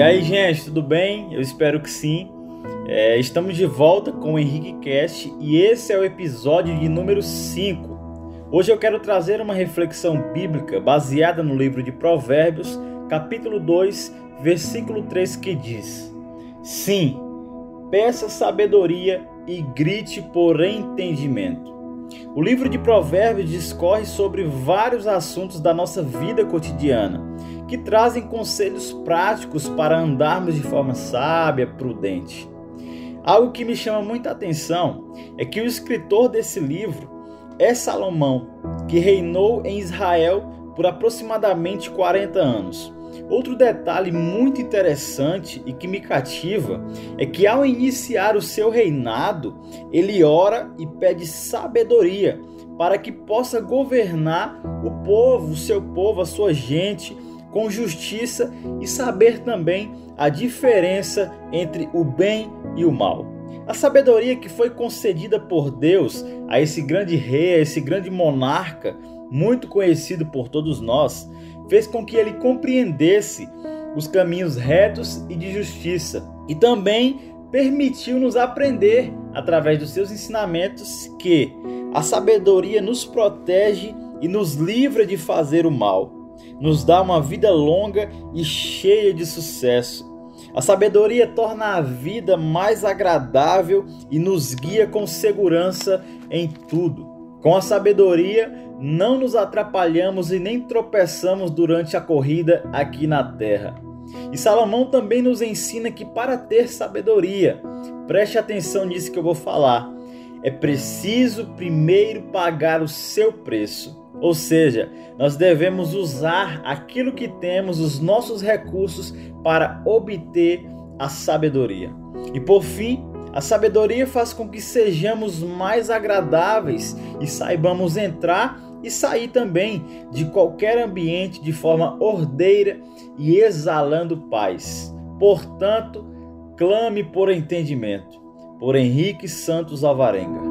E aí, gente, tudo bem? Eu espero que sim. É, estamos de volta com o Henrique Cast e esse é o episódio de número 5. Hoje eu quero trazer uma reflexão bíblica baseada no livro de Provérbios, capítulo 2, versículo 3, que diz: Sim, peça sabedoria e grite por entendimento. O livro de Provérbios discorre sobre vários assuntos da nossa vida cotidiana, que trazem conselhos práticos para andarmos de forma sábia, prudente. Algo que me chama muita atenção é que o escritor desse livro é Salomão, que reinou em Israel por aproximadamente 40 anos. Outro detalhe muito interessante e que me cativa é que ao iniciar o seu reinado, ele ora e pede sabedoria para que possa governar o povo, o seu povo, a sua gente com justiça e saber também a diferença entre o bem e o mal. A sabedoria que foi concedida por Deus a esse grande rei, a esse grande monarca, muito conhecido por todos nós, fez com que ele compreendesse os caminhos retos e de justiça e também permitiu-nos aprender através dos seus ensinamentos que a sabedoria nos protege e nos livra de fazer o mal, nos dá uma vida longa e cheia de sucesso. A sabedoria torna a vida mais agradável e nos guia com segurança em tudo. Com a sabedoria, não nos atrapalhamos e nem tropeçamos durante a corrida aqui na terra. E Salomão também nos ensina que para ter sabedoria, preste atenção nisso que eu vou falar, é preciso primeiro pagar o seu preço. Ou seja, nós devemos usar aquilo que temos, os nossos recursos, para obter a sabedoria. E por fim, a sabedoria faz com que sejamos mais agradáveis e saibamos entrar e sair também de qualquer ambiente de forma ordeira e exalando paz. Portanto, clame por entendimento. Por Henrique Santos Alvarenga.